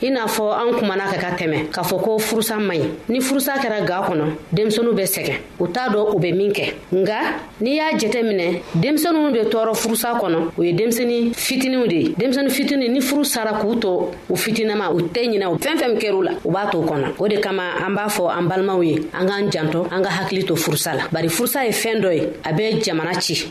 i n'a fɔ an kumana ka ka tɛmɛ k'a fɔ ko furusa man ɲi ni furusa kɛra ga kɔnɔ denmisɛnu bɛ sɛgɛn u t'a dɔ u bɛ min kɛ nga n'i y'a jɛtɛ minɛ denmisɛnu bɛ tɔɔrɔ furusa kɔnɔ u ye denmisɛni fitiniw de ye denmisɛni fitini ni furu sara k'u to u fitinama u tɛ ɲinɛ u fɛn fɛn kɛr'u la u b'a to kɔnɔ o de kama an b'a fɔ an balimaw ye an k'an jantɔ an ka hakili to furusa la bari furusa ye fɛn dɔ ye a bɛ jamana ci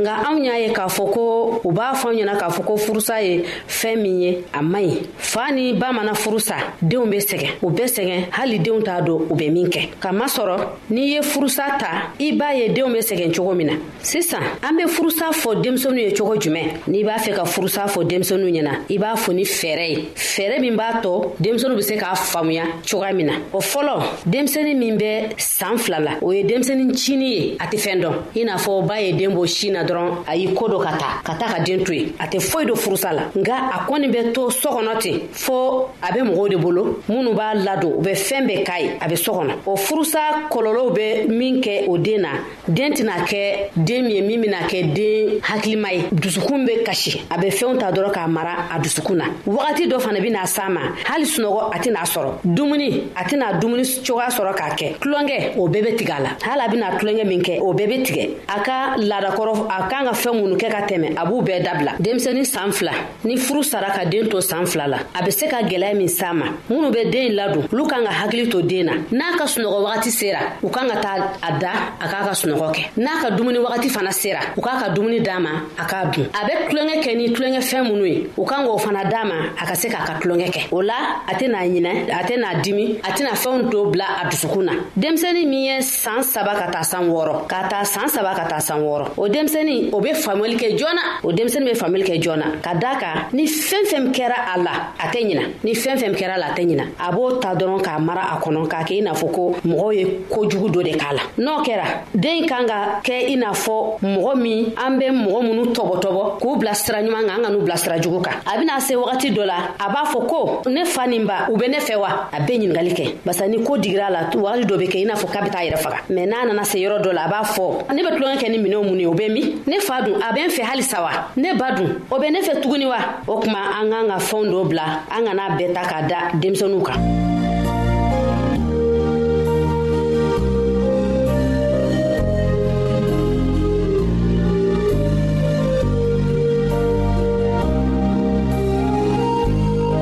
nka anw y'a ye k'a fɔ ko u b'a fɔ anw ɲɛna k'a fɔ ko furusa ye fɛn min ye a man ɲi fa ni ba mana furusa denw bɛ sɛgɛn u bɛ sɛgɛn hali denw t'a dɔn u bɛ min kɛ k'a masɔrɔ n'i ye furusa ta i b'a ye denw bɛ sɛgɛn cogo min na sisan an bɛ furusa fɔ denmisɛnninw ye cogo jumɛn n'i b'a fɛ ka furusa fɔ denmisɛnninw ɲɛna i b'a fɔ ni fɛɛrɛ ye fɛɛrɛ min b'a tɔ denmisɛnninw bɛ se k'a faamuya cogoya min na o fɔlɔ denmisɛnnin min bɛ saan fila la o ye denmisɛnnin cini ye a tɛ fɛn dɔn i n'a fɔ ba ye den bɔ si na dɔrɔn a y'i ko dɔ ka taa ka taa ka den to yen a tɛ foyi don furusa la nka a kɔni bɛ to so kɔnɔ ten fo a bɛ mɔgɔw de bolo minnu b'a ladon u bɛ fɛn bɛɛ k'a ye a bɛ so kɔnɔ o furusa kɔlɔlɔw bɛ min kɛ o den na den tɛna kɛ den min ye min bɛna kɛ den hakilima ye dusukun bɛ kasi a bɛ fɛnw ta dɔrɔn k'a mara a dusukun na wagati dɔ fana bɛna s'a ma hali sunɔgɔ a tɛna sɔrɔ dumuni a tɛna dumuni cogoya sɔrɔ k'a kɛ tulonkɛ o bɛɛ bɛ tigɛ a la hali a bɛna tulonkɛ min kɛ o bɛɛ bɛ tigɛ a ka laadakɔrɔ a kan ka fɛn minnu kɛ ka tɛmɛ a b'u bɛɛ dabila denmisɛnnin san fila ni furu sara ka den to saan fila la a be se ka gwɛlɛya min s'a ma minnu be den ladon olu kan ka hakili to den na n'a ka sunɔgɔ wagati sera u kan ka taa a da a k'a ka sunɔgɔ kɛ n'a ka dumuni wagati fana sera u k'a ka dumuni d'a ma a k'a dun a be tulonkɛ kɛ ni tulonkɛ fɛn minnu ye u kan k'o fana d'a ma a ka se k'a ka tulonkɛ kɛ o la a tɛna ɲinɛ a tɛna dimi a tɛna fɛnw to bila a dusukun na denmisɛni min ye saan saba ka taa san wɔɔrɔ ka taa saan saba ka taa san wɔɔrɔ o denmisɛni o be faamuyali kɛ joona o denmisɛni be faamuyali kɛ joona ka daa kan ni fɛn fɛn kɛra a la a tɛ ɲina ni fɛn fɛn kɛra a la a tɛ ɲina a b'o ta dɔrɔn k'a mara a kɔnɔ k'a kɛ i n'a fɔ ko mɔgɔw ye kojugu dɔ de k'a la n'o kɛra den kan ka kɛ i n'a fɔ mɔgɔ min an be mɔgɔ minnu tɔbɔtɔbɔ k'u bila sira ɲuman kan an ka n'u bila sira jugu kan a bɛna se wagati dɔ la a b'a fɔ ko ne fa nin ba u be ne fɛ wa a bɛ ɲininkali kɛ basa ni ko digira a la wagati dɔ bɛ kɛ i n'a fɔ k'a bɛ taa yɛrɛ faga mɛ n'a nana se yɔrɔ dɔ la a b'a fɔ ne bɛ tulonkɛ kɛ ni minɛnw mun ye o bɛ min ne fa dun a bɛ n fɛ halisa wa ne ba dun o bɛ ne fɛ tuguni wa o tuma an k'an ka fɛnw dɔ bila an kana bɛɛ ta k'a da denmisɛnninw kan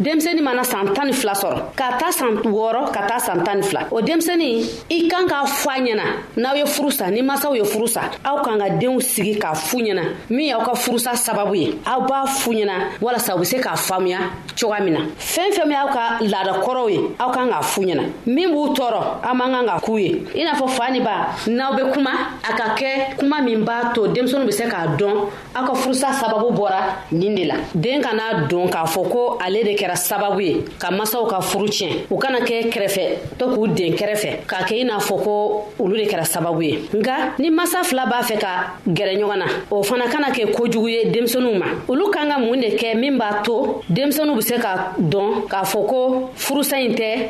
denmisɛnnin mana san tan ni fila sɔrɔ ka taa san wɔɔrɔ ka taa san tan ni fila o denmisɛnnin i kan k'a fɔ a ɲɛna n'aw ye furu sa ni masaw ye furu sa aw kan ka denw sigi k'a fu ɲɛna min y'aw ka furusa sababu ye aw b'a fu ɲɛna walasa u be se k'a faamuya cogoya min na fɛn fɛn y'aw ka laada kɔrɔw ye aw kan k'a fu ɲɛna min b'u tɔɔrɔ aw man kan ka k'u ye i n'a fɔ fa ni ba n'aw be kuma a ka kɛ kuma min b'a to denmisɛnu be se k'a dɔn aw ka furusa sababu bɔra nin de la den kana don k'a fɔ ko ale de kɛra sababu ye ka masaw ka furu tiɲɛ u kana kɛ kɛrɛfɛ to k'u den kɛrɛfɛ k'a kɛ i n'a fɔ ko olu de kɛra sababu ye nka ni masa fila b'a fɛ ka gɛrɛ ɲɔgɔn na o fana kana kɛ kojugu ye denmisɛnninw ma olu kan ka mun de kɛ min b'a to denmisɛnninw bɛ se ka dɔn k'a fɔ ko furusa in tɛ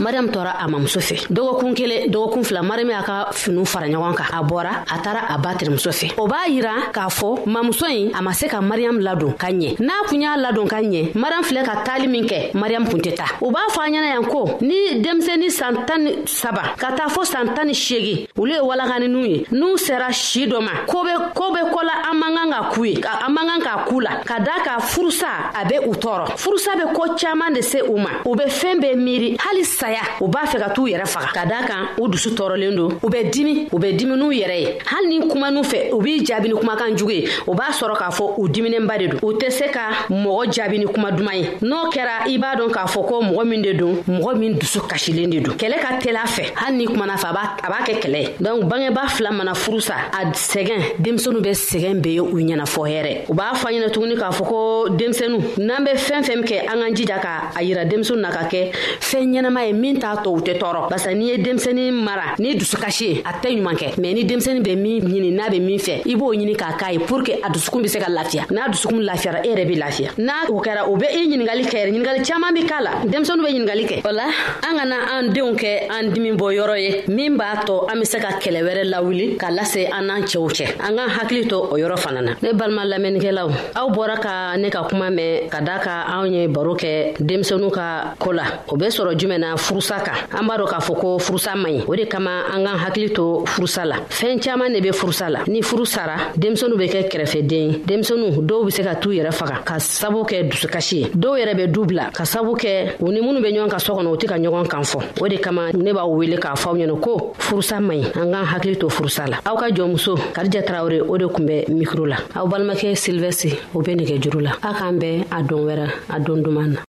mariyamu tɔɔra a mamuso fɛ dɔgɔkun kelen dɔgɔkun fila mariyamu y'a ka finiw fara ɲɔgɔn kan a bɔra a taara a ba terimuso fɛ o b'a yira k'a fɔ mamuso ɲi a ma se ka mariyamu ladon ka ɲɛ n'a kun y'a ladon ka ɲɛ mariyamu filɛ ka taali min kɛ mariyamu kun tɛ ta u b'a fɔ a ɲɛna yan ko ni denmisɛnnin san tan saba ka taa fo san tan ni seegin olu ye walakaninu ye n'u sera si dɔ ma ko be ko be kɔ la an man kan ka kuu ye an man kan k'a kuu la ka daa ka furusa a be u tɔɔrɔ furusa be koo caaman de se u ma u be fɛɛn be miiri hali saya u b'a fɛ ka t'u yɛrɛ faga ka daa kan u dusu tɔɔrɔlen don u be dimi u be dimi n'u yɛrɛ ye hali ni kumanu fɛ u b'i jaabi ni kumakan jugu ye u b'a sɔrɔ k'a fɔ u diminenba de don u tɛ se ka mɔgɔ jaabi ni kuma duman ye n'o kɛra i b'a dɔn k'a fɔ ko mɔgɔ min de don mɔgɔ min dusu kasilen de don kɛlɛ ka tela fɛ hali n'i kumana fɛ a b'a kɛ kɛlɛ ye donc bangeba fila mana furusa a sɛgɛn denmisɛnu bɛ sɛgɛn be ye u ɲɛna fɔ hɛrɛ u b'a fɔ ɲɛna tuguni k'a fɔ ko denmisɛnu n'an bɛ fɛn fɛn kɛ an k'an jija ka a yira denmisɛnu na ka kɛ fɛn ɲɛnama ye min t'a tɔ u tɛ tɔɔrɔ barisa n'i ye denmisɛni mara n'i dusukasi ye a tɛ ɲuman kɛ mɛn ni denmisɛni bɛ min ɲini n'a bɛ min fɛ i b'o ɲini k'a k'a ye pour que a dusukun bɛ se ka lafiya n'a dusukun lafiyara e yɛrɛ bɛ lafiya n'a o kɛra o bɛ e ɲininkali kɛ yɛrɛ ɲininkali caman bɛ k'a la denmisɛnninw bɛ ɲininkali kɛ o la an kana an denw kɛ an dimi bɔ yɔrɔ ye min b'a tɔ an bɛ se ka kɛlɛ wɛrɛ lawuli ka lase an n'an cɛw cɛ an k'an hakili to o yɔrɔ fana na ne balima lamɛnnikɛlaw aw bɔra ka ne ka kuma mɛn ka da ka anw ye baro kɛ denmisɛnninw ka ko la o be sɔrɔ jumɛn na furusa kan an b'a dɔ k'a fɔ ko furusa man ɲi o de kama an k'an hakili to furusa la fɛɛn caaman ne be furusa la ni furu sara denmisɛnu be kɛ kɛrɛfɛden ye denmisɛnu dɔw be se ka t'u yɛrɛ faga ka sabu kɛ dusukasi ye dɔw yɛrɛ be du bila ka sabu kɛ u ni minnu be ɲɔgɔn ka sɔ kɔnɔ u tɛ ka ɲɔgɔn kan fɔ o de kama ne b'aw wele k'a fɔ aw ɲɛna ko furusa man ɲi an k'an hakili to furusa la aw ka jɔnmuso karija tarawure o de kun bɛ mikro la aw balimakɛ silvɛsi o be nɛgɛ juru la a k'an bɛɛ a don wɛrɛ a don duman na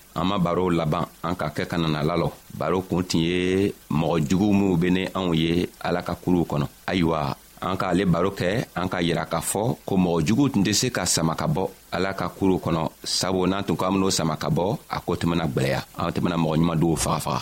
an ma barow laban an ka kɛ ka nana lalɔ baro kun tun ye mɔgɔ jugu minw be ni anw ye ala ka kuluw kɔnɔ ayiwa an ka ale baro kɛ an ka yira k'a fɔ ko mɔgɔ jugu tun tɛ se ka sama ka bɔ ala ka kuruw kɔnɔ sabu n'an tun ko an ben'o sama ka bɔ a ko tun bena gwɛlɛya an tun bena mɔgɔ ɲuman dɔw fagafaga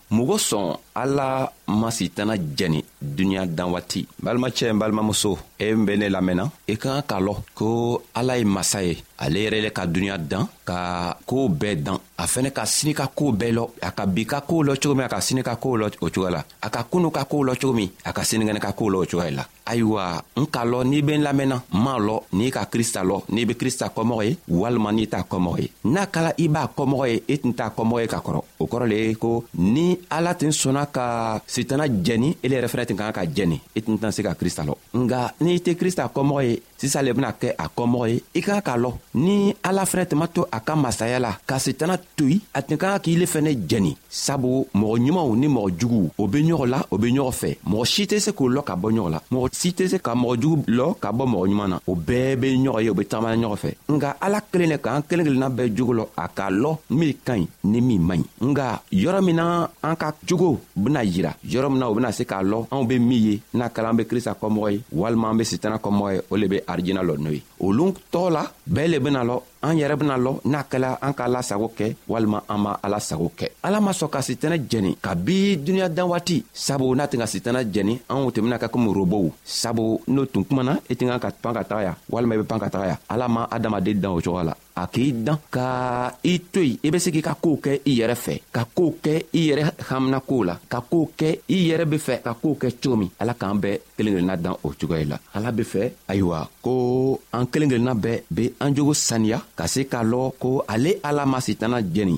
mɔgɔ sɔn ala ma sitana jɛni duniɲa dan waati balimacɛ n balimamuso e n be ne lamɛnna i ka kan k'a lɔn ko ala ye masa ye ale yɛrɛ le ka duniɲa dan ka koo bɛɛ dan a fɛnɛ ka sini ka koo bɛɛ lɔ a ka bi ka koo lɔ cogo min a ka sini ka koo lɔ o cogoya la a ka kunu ka koo lɔ cogo min a ka sinikɛnɛ ka koo lɔ o cogoya la ayiwa n k'a lɔ n'i be n lamɛnna m'a lɔ n'i ka krista lɔ n'i be krista kɔmɔgɔ ye walima n'i t'a kɔmɔgɔ ye n'a kala i b'a kɔmɔgɔ ye i tun t'a kɔmɔgɔ ye ka kɔrɔ o kɔrɔ le ye ko ni ala tun sɔnna ka sitana jɛni ele yɛrɛ fɛnɛ tun kan ka jɛni i tun tɛna se ka krista lɔ nga n'i tɛ krista kɔmɔgɔ ye sisan le bena kɛ a kɔmɔgɔ ye i ka k'a lɔn ni ala fɛnɛ tuma to a ka masaya la ka setana toyi a tun ka ka k'i le fɛnɛ jɛni sabu mɔgɔ ɲumanw ni mɔgɔ juguw o be ɲɔgɔn la o be ɲɔgɔn fɛ mɔgɔ si tɛ se k'o lɔ ka bɔ ɲɔgɔn la mɔgɔ si tɛ se ka mɔgɔ jugu lɔ ka bɔ mɔgɔ ɲuman na o bɛɛ be ɲɔgɔn ye o be tagamana ɲɔgɔn fɛ nka ala kelen le k'an kelen kelenna bɛɛ jogo lɔ a k'a lɔ min ka ɲi ni min man ɲi nka yɔrɔ min na an ka jogo bena yira yɔrɔ min na o bena se k'a lɔ anw be min ye n'a kala an be krista kɔmɔgɔ ye walima an be sitana kɔmɔgɔ ye o le be arijina lɔ n'o ye olu tɔɔ la bɛɛ le bena lɔ an yɛrɛ bena lɔ n'a kɛla an k'a lasago kɛ walima an b'a ala sago kɛ ala ma sɔn ka sitana jɛni ka bi duniɲa dan waati sabu n'a tɛ ka sitana jɛni anw tɛ bena kɛ komi robow sabu n'o tun kumana i tɛ kan ka pan ka taga ya walima i be pan ka taga ya ala ma adamaden dan o cogoya la a k'i dan ka i to yen i be se k'i ka koow kɛ i yɛrɛ fɛ ka koow kɛ i yɛrɛ hamina koow la ka koow kɛ i yɛrɛ be fɛ ka koow kɛ cogo min ala k'an bɛɛ kelen kelenna dan o cogoya la ala be fɛ ayiwa ko an kelen kelenna bɛɛ be an jogo saniya ka se k'a lɔ ko ale ala ma sitana jɛni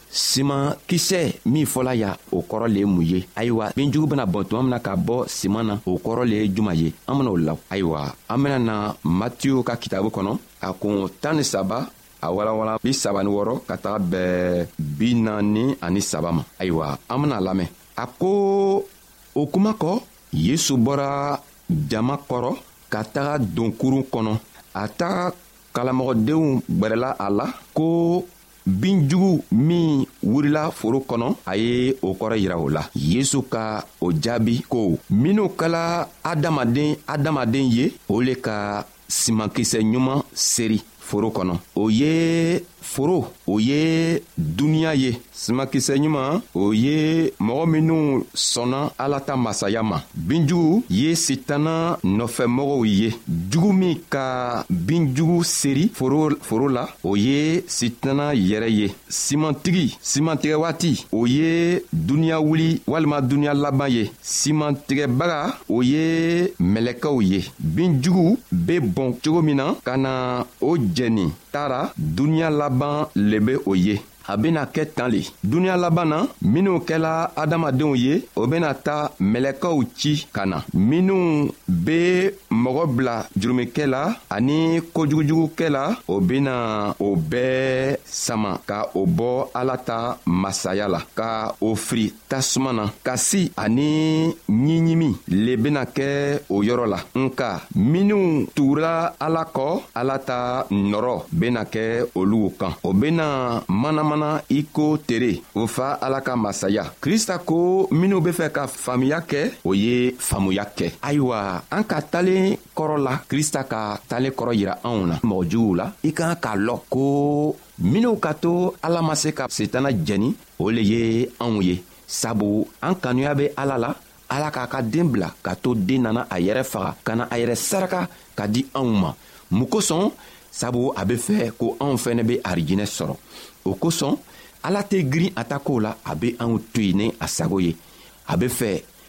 siman kisɛ min fɔla ya o kɔrɔ le ye mun ye ayiwa binjugu bena bɔn tuma min na ka bɔ siman na o kɔrɔ le ye juman ye an ben'o la ayiwa an bena na matiyo ka kitabu kɔnɔ a kun tan ni saba a walawala bi saba ni wɔrɔ ka taga bɛɛ bi naani ani saba ma ayiwa an bena lamɛn a ko o kuma kɔ yesu bɔra jama kɔrɔ ka taga donkurun kɔnɔ a ta kalamɔgɔdenw gwɛrɛla a la ko bin jugu min wurila foro kɔnɔ a ye o kɔrɔ yira o la yesu ka o jaabi ko minw kala adamaden adamaden ye o le ka simankisɛ ɲuman seri foro kɔnɔ o ye foro o ye duniɲa ye simakisɛ ɲuman o ye mɔgɔ minnu sɔnna ala ta masaya ma binjugu ye sitana nɔfɛmɔgɔw ye jugu min ka binjugu seri foro, foro la o ye sitana yɛrɛ ye simantigi siman tigɛ waati o ye duniɲa wuli walima duniɲa laban ye siman tigɛbaga o ye mɛlɛkɛw ye binjugu be bɔn cogo min na ka na o jɛni tara duniɲa laban le be o ye a bena kɛ tan le duniɲa laban na minw kɛla adamadenw ye o bena ta mɛlɛkɛw ci ka na minw be mɔgɔ bila jurumikɛ la ani kojugujugukɛ la o bena o bɛɛ sama ka o bɔ ala ta masaya la ka o firi tasuma na kasi ani ɲiɲimi le bena kɛ o yɔrɔ la nka minw tugura ala kɔ ala ta nɔrɔ bena kɛ olugu kan o bena manamana i ko tere o fa ala ka masaya krista ko minw be fɛ ka faamuya kɛ o ye faamuya kɛ ayiwa an ka talen kɔrɔ la krista ka talen kɔrɔ yira anw na mɔgɔ juguw la i kan k'a lɔn ko minw ka to ala ma se ka setana jɛni o le ye anw ye sabu an kanuya be ala la ala k'a ka den bila ka to den nana a yɛrɛ faga ka na a yɛrɛ saraka ka di anw ma mun kosɔn sabu a be fɛ ko anw fɛnɛ be arijinɛ sɔrɔ o kosɔn ala tɛ girin a ta kow la a be anw to yen ni a sago ye a be fɛ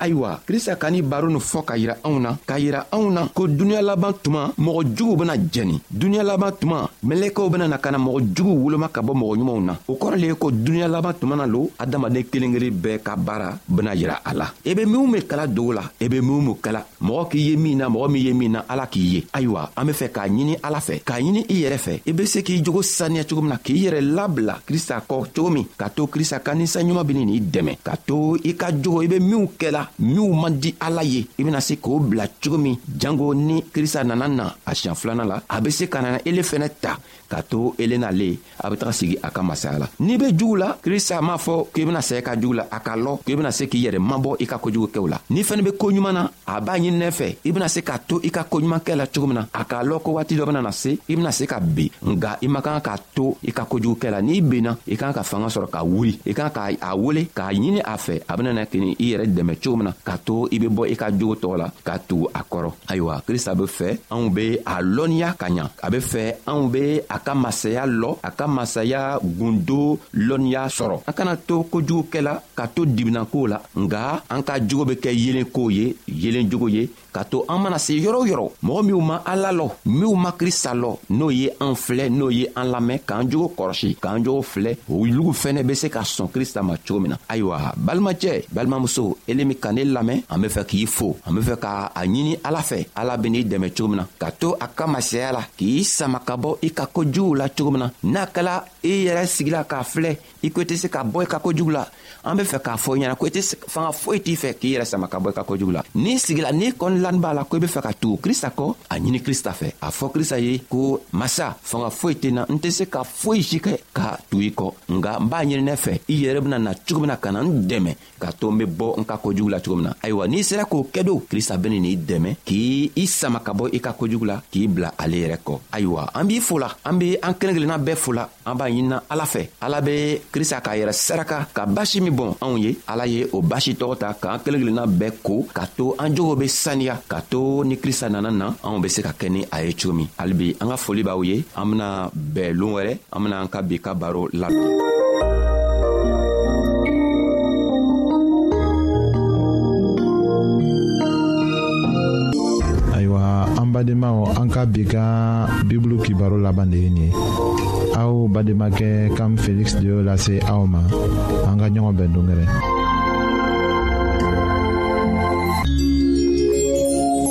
ayiwa krista ka ni baro nin fɔ ka yira anw na k'a yira anw na ko duniɲa laban tuma mɔgɔ juguw bena jɛni duniɲa laban tuma mɛlɛkɛw bena na ka na mɔgɔ juguw woloma ka bɔ mɔgɔ ɲumanw na o kɔrɔ le ye ko duniɲa laban tuma na lo adamaden kelen kelen bɛɛ ka baara bena yira a la i e be minw be kala dogo la i e be minw be kala mɔgɔ k'i ye min na mɔgɔ min ye min na ala k'i ye ayiwa an be fɛ k'a ɲini ala fɛ k'a ɲini i yɛrɛ fɛ i be se k'i jogo saniya cogo min na k'i yɛrɛ labila krista kɔ cogo min ka to krista ka ninsanɲuman beni n'i dɛmɛ ka to i ka jogo i be minw kɛla minw man di ala ye i bena se k'o bila cogo min jango ni krista nana na a siɲan filana la a be se ka nana ele fɛnɛ ta k'a to elena le a be taga sigi a ka masaya la n'i be jugu la krista m'a fɔ k'i bena sɛɛ ka jugu la a k'a lɔ k'i bena se k'i yɛrɛ mabɔ i ka kojugu kɛw la n'i fɛnɛ be koɲuman na a b'a ɲininɛ fɛ i bena se k'a to i ka koɲuman kɛ la cogo min na a k'a lɔn ko waati dɔ benana se i bena se ka ben nga i man kan k'a to i ka kojugu kɛ la n'i benna i kan ka fanga sɔrɔ ka wuli i kan ka a wele k'a ɲini a fɛ a benana kini i yɛrɛ dɛmɛ cogo min na k'a to i be bɔ i ka jogo tɔgɔ la k'a tugu a kɔrɔ ayiwa krista be fɛ anw be a lɔnniya ka ɲa a be fɛ anw be a ka masaya lɔ a ka masaya gundo lɔnniya sɔrɔ an kana to kojugukɛla ka to dibinankow la nga an ka jogo be kɛ yelenkow ye yelen jogo ye ka to an mana se yɔrɔ yɔrɔ mɔgɔ minw ma ala lɔ minw ma krista lɔ n'o ye an filɛ n'o ye an lamɛn k'an jogo kɔrɔsi k'an jogo filɛ o lugu fɛnɛ be se ka sɔn krista ma cogo min na ayiwa balimacɛ balimamuso ele min ka ne lamɛn an be fɛ k'i fo an be fɛ ka a ɲini ala fɛ ala ben'i dɛmɛ cogo min na ka to a ka masaya la k'i sama ka bɔ i ka kojuguw la cogo min na n'a kɛla i yɛrɛ sigila k'a filɛ i ko i tɛ se ka bɔ i ka kojugu la an be fɛ k'a fɔ i ɲɛna ko i tɛ fanga foyi t'i fɛ k'i yɛrɛ sama ka bɔ i ka kojugu la n'i sigila n'i kɔni lani b'a la ko i be fɛ ka tugu krista kɔ a ɲini krista fɛ a fɔ krista ye ko masa fanga foyi tɛ na n tɛ se ka foyi si kɛ ka tugu i kɔ nka n b'a ɲininɛ fɛ i yɛrɛ bena na cogo min na ka na n dɛmɛ k'a to n be bɔ n ka kojugu la cogo min na ayiwa n'i sera k'o kɛ don krista beni n'i dɛmɛ k'i i sama ka bɔ i ka kojugu la k'i bila ale yɛrɛ kɔ ayiwa an b'i fola an be an kelen kelenna bɛɛ fola an b'a ɲinina ala fɛ ala be krista k'a yɛrɛ saraka ka basi min bɔn anw ye ala ye o basi tɔgɔ ta k'an kelen kelenna bɛɛ ko k'a to an jogo be saniya k'a to ni krista nana na anw be se ka kɛ ni a ye cogo min halibi an ka foli b'aw ye an bena bɛɛ loon wɛrɛ an bena an ka bi ka baro labɛn ayiwa an badenmaw an ka bi ka bibulu kibaro laban de ye nin ye aw bademakɛ kam feliksi de y'o lase aw ma an ka ɲɔgɔn bɛn dongɛrɛ